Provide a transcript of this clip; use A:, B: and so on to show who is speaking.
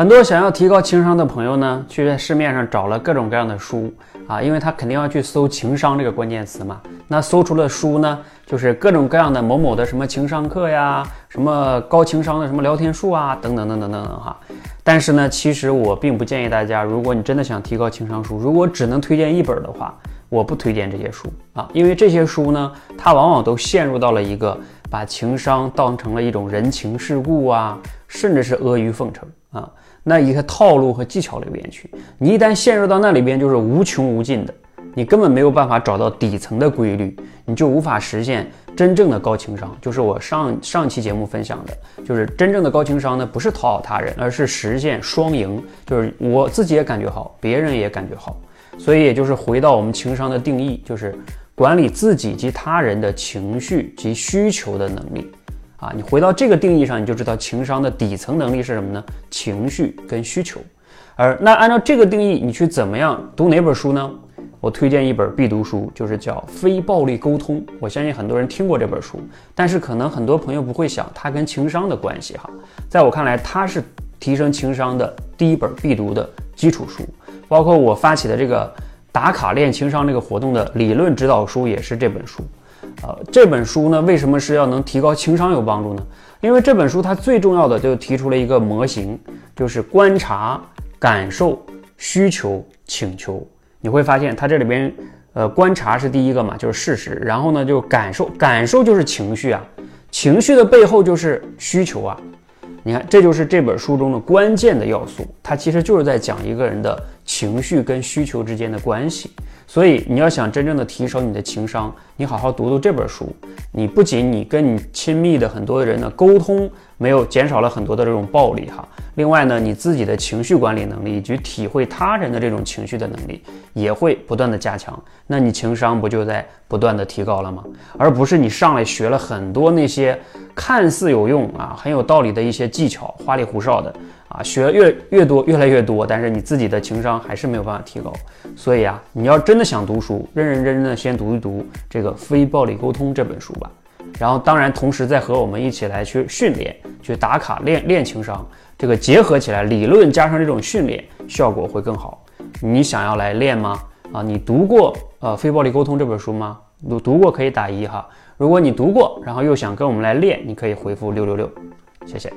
A: 很多想要提高情商的朋友呢，去在市面上找了各种各样的书啊，因为他肯定要去搜情商这个关键词嘛。那搜出了书呢，就是各种各样的某某的什么情商课呀，什么高情商的什么聊天术啊，等等等等等等哈。但是呢，其实我并不建议大家，如果你真的想提高情商书，如果只能推荐一本的话，我不推荐这些书啊，因为这些书呢，它往往都陷入到了一个把情商当成了一种人情世故啊，甚至是阿谀奉承啊。那一个套路和技巧里边去，你一旦陷入到那里边，就是无穷无尽的，你根本没有办法找到底层的规律，你就无法实现真正的高情商。就是我上上期节目分享的，就是真正的高情商呢，不是讨好他人，而是实现双赢，就是我自己也感觉好，别人也感觉好。所以也就是回到我们情商的定义，就是管理自己及他人的情绪及需求的能力。啊，你回到这个定义上，你就知道情商的底层能力是什么呢？情绪跟需求。而那按照这个定义，你去怎么样读哪本书呢？我推荐一本必读书，就是叫《非暴力沟通》。我相信很多人听过这本书，但是可能很多朋友不会想它跟情商的关系哈。在我看来，它是提升情商的第一本必读的基础书。包括我发起的这个打卡练情商这个活动的理论指导书也是这本书。呃，这本书呢，为什么是要能提高情商有帮助呢？因为这本书它最重要的就提出了一个模型，就是观察、感受、需求、请求。你会发现它这里边，呃，观察是第一个嘛，就是事实。然后呢，就感受，感受就是情绪啊，情绪的背后就是需求啊。你看，这就是这本书中的关键的要素，它其实就是在讲一个人的情绪跟需求之间的关系。所以你要想真正的提升你的情商，你好好读读这本书。你不仅你跟你亲密的很多的人的沟通没有减少了很多的这种暴力哈，另外呢，你自己的情绪管理能力以及体会他人的这种情绪的能力也会不断的加强。那你情商不就在不断的提高了吗？而不是你上来学了很多那些看似有用啊很有道理的一些技巧，花里胡哨的。啊，学越越多，越来越多，但是你自己的情商还是没有办法提高。所以啊，你要真的想读书，认认真真的先读一读这个《非暴力沟通》这本书吧。然后，当然，同时再和我们一起来去训练，去打卡练练情商，这个结合起来，理论加上这种训练，效果会更好。你想要来练吗？啊，你读过呃《非暴力沟通》这本书吗？读读过可以打一哈。如果你读过，然后又想跟我们来练，你可以回复六六六，谢谢。